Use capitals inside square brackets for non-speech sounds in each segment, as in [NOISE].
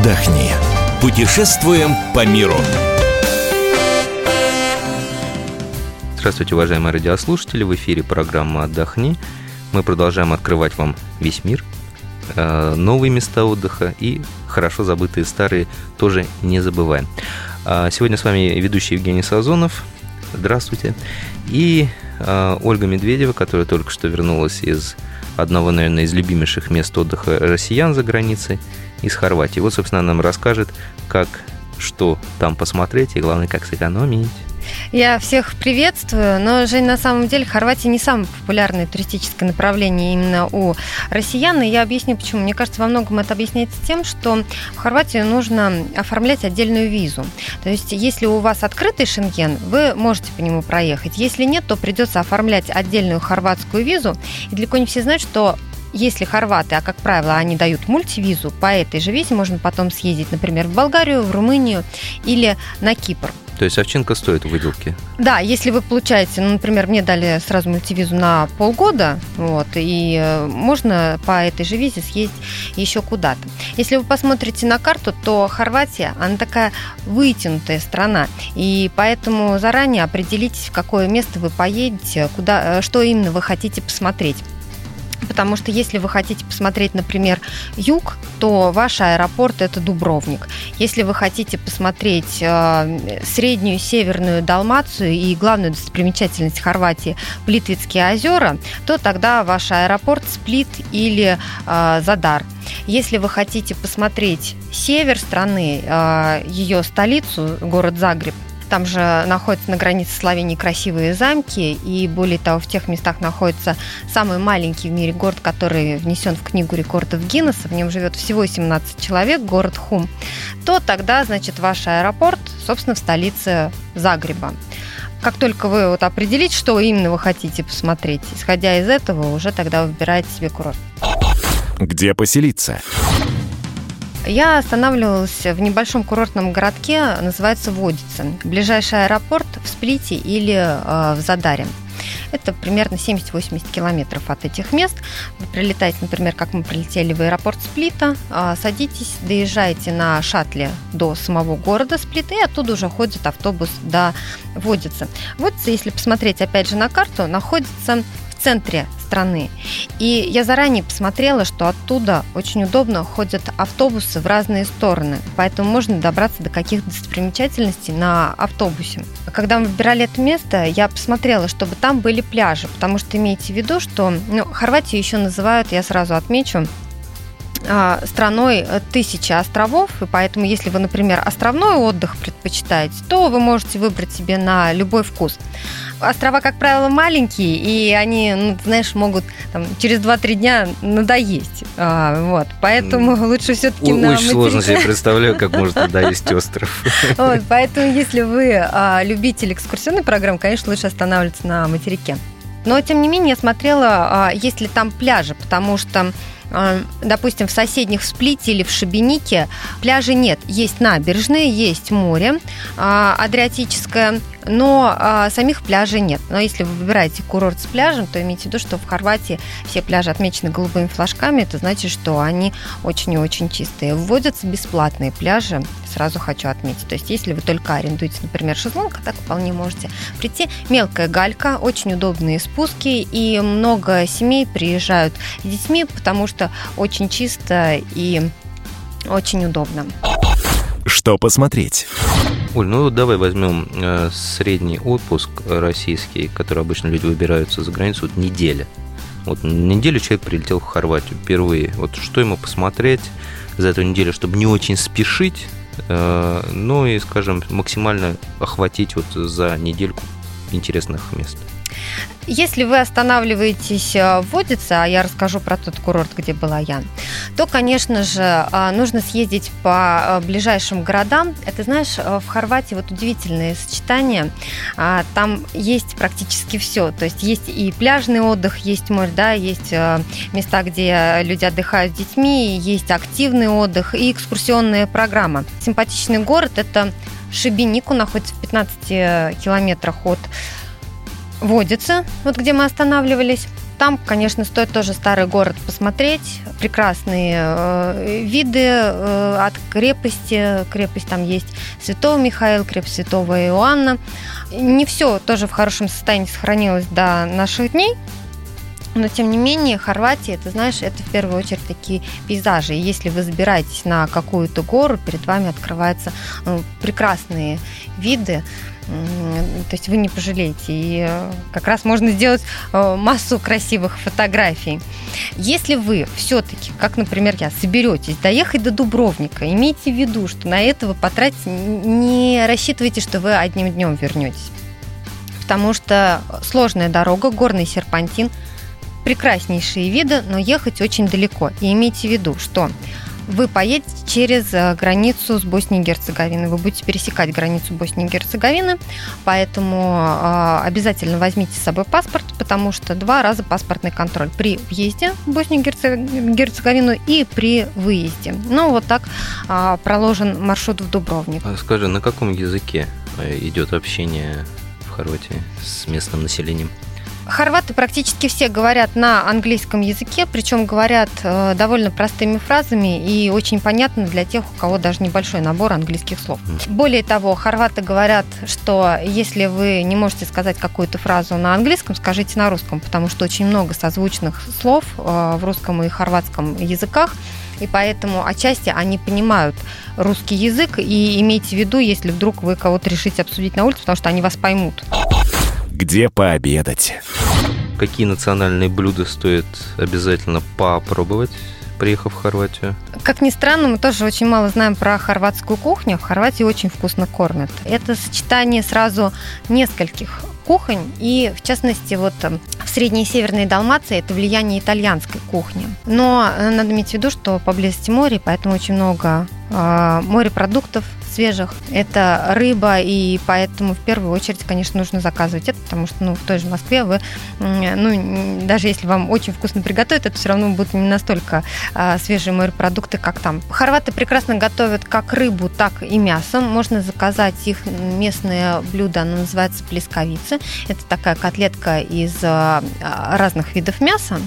отдохни. Путешествуем по миру. Здравствуйте, уважаемые радиослушатели. В эфире программа «Отдохни». Мы продолжаем открывать вам весь мир, э, новые места отдыха и хорошо забытые старые тоже не забываем. А сегодня с вами ведущий Евгений Сазонов. Здравствуйте. И э, Ольга Медведева, которая только что вернулась из одного, наверное, из любимейших мест отдыха россиян за границей, из Хорватии. Вот, собственно, она нам расскажет, как, что там посмотреть и, главное, как сэкономить. Я всех приветствую, но, Жень, на самом деле Хорватия не самое популярное туристическое направление именно у россиян, и я объясню почему. Мне кажется, во многом это объясняется тем, что в Хорватию нужно оформлять отдельную визу. То есть, если у вас открытый шенген, вы можете по нему проехать. Если нет, то придется оформлять отдельную хорватскую визу. И далеко не все знают, что если хорваты, а как правило они дают мультивизу, по этой же визе можно потом съездить, например, в Болгарию, в Румынию или на Кипр. То есть овчинка стоит выделки? Да, если вы получаете, ну, например, мне дали сразу мультивизу на полгода, вот, и э, можно по этой же визе съездить еще куда-то. Если вы посмотрите на карту, то Хорватия, она такая вытянутая страна, и поэтому заранее определитесь, в какое место вы поедете, куда, э, что именно вы хотите посмотреть потому что если вы хотите посмотреть, например, юг, то ваш аэропорт это Дубровник. Если вы хотите посмотреть э, среднюю северную Далмацию и главную достопримечательность Хорватии Плитвицкие озера, то тогда ваш аэропорт Сплит или э, Задар. Если вы хотите посмотреть север страны, э, ее столицу, город Загреб, там же находятся на границе Словении красивые замки, и более того, в тех местах находится самый маленький в мире город, который внесен в книгу рекордов Гиннесса, в нем живет всего 17 человек, город Хум, то тогда, значит, ваш аэропорт, собственно, в столице Загреба. Как только вы вот определите, что именно вы хотите посмотреть, исходя из этого, уже тогда выбираете себе курорт. Где поселиться? Я останавливалась в небольшом курортном городке, называется Водица. Ближайший аэропорт в Сплите или э, в Задаре. Это примерно 70-80 километров от этих мест. Вы прилетаете, например, как мы прилетели в аэропорт Сплита, э, садитесь, доезжаете на шаттле до самого города Сплита, и оттуда уже ходит автобус до Водицы. Водица, если посмотреть опять же на карту, находится в центре страны. И я заранее посмотрела, что оттуда очень удобно ходят автобусы в разные стороны, поэтому можно добраться до каких-то достопримечательностей на автобусе. Когда мы выбирали это место, я посмотрела, чтобы там были пляжи, потому что имейте в виду, что ну, Хорватию еще называют, я сразу отмечу, страной тысячи островов, и поэтому, если вы, например, островной отдых предпочитаете, то вы можете выбрать себе на любой вкус. Острова, как правило, маленькие, и они, ну, знаешь, могут там, через 2-3 дня надоесть. А, вот, поэтому лучше все-таки на Очень сложно себе представляю, как может [LAUGHS] надоесть остров. Вот, поэтому, если вы а, любитель экскурсионной программы, конечно, лучше останавливаться на материке. Но, тем не менее, я смотрела, а, есть ли там пляжи, потому что а, допустим, в соседних в Сплите или в Шабинике пляжи нет. Есть набережные, есть море а, Адриатическое, но а, самих пляжей нет. Но если вы выбираете курорт с пляжем, то имейте в виду, что в Хорватии все пляжи отмечены голубыми флажками. Это значит, что они очень и очень чистые. Вводятся бесплатные пляжи, сразу хочу отметить. То есть, если вы только арендуете, например, шезлонг, так вполне можете прийти. Мелкая галька, очень удобные спуски, и много семей приезжают с детьми, потому что очень чисто и очень удобно. Что посмотреть? Оль, ну давай возьмем э, средний отпуск российский, который обычно люди выбираются за границу, вот неделя. Вот неделю человек прилетел в Хорватию впервые. Вот что ему посмотреть за эту неделю, чтобы не очень спешить, э, ну и, скажем, максимально охватить вот за недельку интересных мест. Если вы останавливаетесь э, в Водице, а я расскажу про тот курорт, где была я, то, конечно же, э, нужно съездить по э, ближайшим городам. Это, знаешь, в Хорватии вот удивительное сочетание. А, там есть практически все. То есть есть и пляжный отдых, есть море, да, есть места, где люди отдыхают с детьми, есть активный отдых и экскурсионная программа. Симпатичный город – это Шибенику, находится в 15 километрах от водится, вот где мы останавливались. там, конечно, стоит тоже старый город посмотреть. Прекрасные э, виды э, от крепости. Крепость там есть Святого Михаила, крепость Святого Иоанна. Не все тоже в хорошем состоянии сохранилось до наших дней. Но, тем не менее, Хорватия, это, знаешь, это в первую очередь такие пейзажи. И если вы забираетесь на какую-то гору, перед вами открываются ну, прекрасные виды, то есть вы не пожалеете. И э, как раз можно сделать э, массу красивых фотографий. Если вы все-таки, как, например, я, соберетесь доехать до Дубровника, имейте в виду, что на это вы потратите, не рассчитывайте, что вы одним днем вернетесь. Потому что сложная дорога, горный серпантин, прекраснейшие виды, но ехать очень далеко. И имейте в виду, что вы поедете через э, границу с Боснией и Герцеговиной. Вы будете пересекать границу Боснии и Герцеговины, поэтому э, обязательно возьмите с собой паспорт, потому что два раза паспортный контроль при въезде в Боснию и Герцеговину и при выезде. Ну, вот так э, проложен маршрут в Дубровник. А скажи, на каком языке идет общение в Хорватии с местным населением? Хорваты практически все говорят на английском языке, причем говорят э, довольно простыми фразами и очень понятно для тех, у кого даже небольшой набор английских слов. Более того, хорваты говорят, что если вы не можете сказать какую-то фразу на английском, скажите на русском, потому что очень много созвучных слов э, в русском и хорватском языках, и поэтому отчасти они понимают русский язык, и имейте в виду, если вдруг вы кого-то решите обсудить на улице, потому что они вас поймут где пообедать. Какие национальные блюда стоит обязательно попробовать? приехав в Хорватию? Как ни странно, мы тоже очень мало знаем про хорватскую кухню. В Хорватии очень вкусно кормят. Это сочетание сразу нескольких кухонь, и в частности вот эм, в Средней и Северной Далмации это влияние итальянской кухни. Но э, надо иметь в виду, что поблизости море, поэтому очень много э, морепродуктов, свежих. Это рыба, и поэтому в первую очередь, конечно, нужно заказывать это, потому что ну, в той же Москве вы, ну, даже если вам очень вкусно приготовят, это все равно будут не настолько а, свежие морепродукты, как там. Хорваты прекрасно готовят как рыбу, так и мясо. Можно заказать их местное блюдо, оно называется плесковицы. Это такая котлетка из а, разных видов мяса.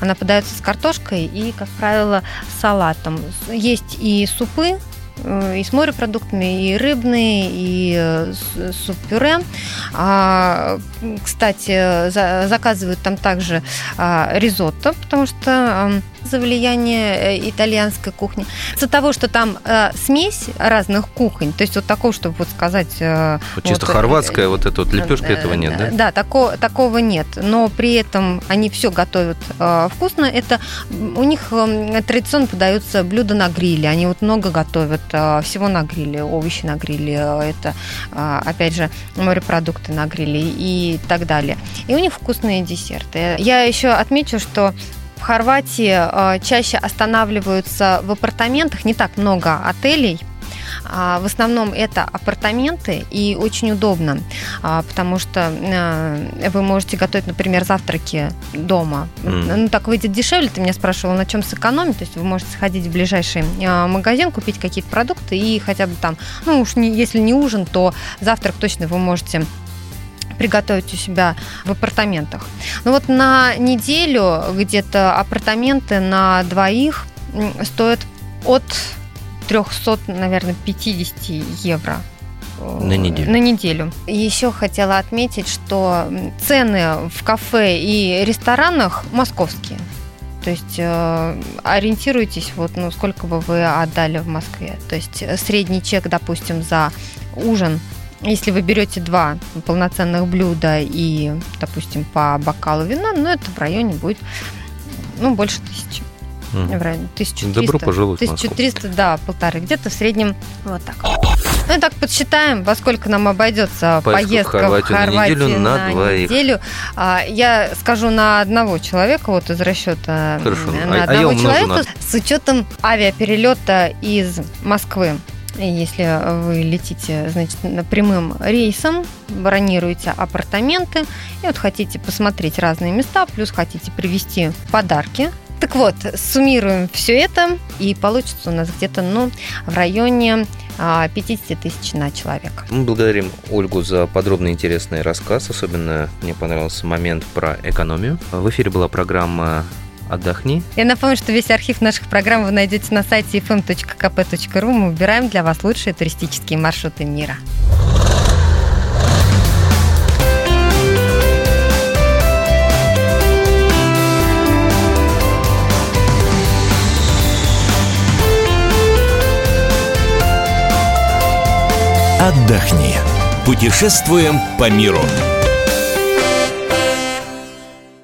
Она подается с картошкой и, как правило, салатом. Есть и супы, и с морепродуктами, и рыбные, и э, суп-пюре. А, кстати, за, заказывают там также а, ризотто, потому что за влияние э, итальянской кухни. Из-за того, что там э, смесь разных кухонь, то есть вот такого, чтобы вот сказать... Э, вот чисто вот, хорватская вот эта вот лепешка, э, этого нет, да? Да, такого, такого нет, но при этом они все готовят э, вкусно. Это у них э, традиционно подаются блюда на гриле, они вот много готовят э, всего на гриле, овощи на гриле, это, э, опять же, морепродукты на гриле и так далее. И у них вкусные десерты. Я еще отмечу, что Хорватии э, чаще останавливаются в апартаментах, не так много отелей, а, в основном это апартаменты и очень удобно, а, потому что э, вы можете готовить, например, завтраки дома. Mm. Ну, так выйдет дешевле. Ты меня спрашивал, на чем сэкономить. То есть вы можете сходить в ближайший э, магазин, купить какие-то продукты и хотя бы там, ну уж не, если не ужин, то завтрак точно вы можете приготовить у себя в апартаментах. Ну вот на неделю где-то апартаменты на двоих стоят от 300, наверное, 50 евро на неделю. На неделю. Еще хотела отметить, что цены в кафе и ресторанах московские. То есть э, ориентируйтесь, вот, ну, сколько бы вы отдали в Москве. То есть средний чек, допустим, за ужин если вы берете два полноценных блюда и, допустим, по бокалу вина, ну, это в районе будет, ну, больше тысячи. В районе 1300. Добро пожаловать 1300, да, полторы. Где-то в среднем вот так. Ну, так подсчитаем, во сколько нам обойдется поездка, поездка в Хорватию, в Хорватию на, неделю, на, на двоих. неделю. А, я скажу на одного человека, вот из расчета Хорошо. на а, а одного а человека, с учетом авиаперелета из Москвы если вы летите, значит, прямым рейсом, бронируете апартаменты и вот хотите посмотреть разные места, плюс хотите привезти подарки так вот, суммируем все это, и получится у нас где-то, ну, в районе 50 тысяч на человека. Мы благодарим Ольгу за подробный интересный рассказ. Особенно мне понравился момент про экономию. В эфире была программа отдохни. Я напомню, что весь архив наших программ вы найдете на сайте fm.kp.ru. Мы выбираем для вас лучшие туристические маршруты мира. Отдохни. Путешествуем по миру.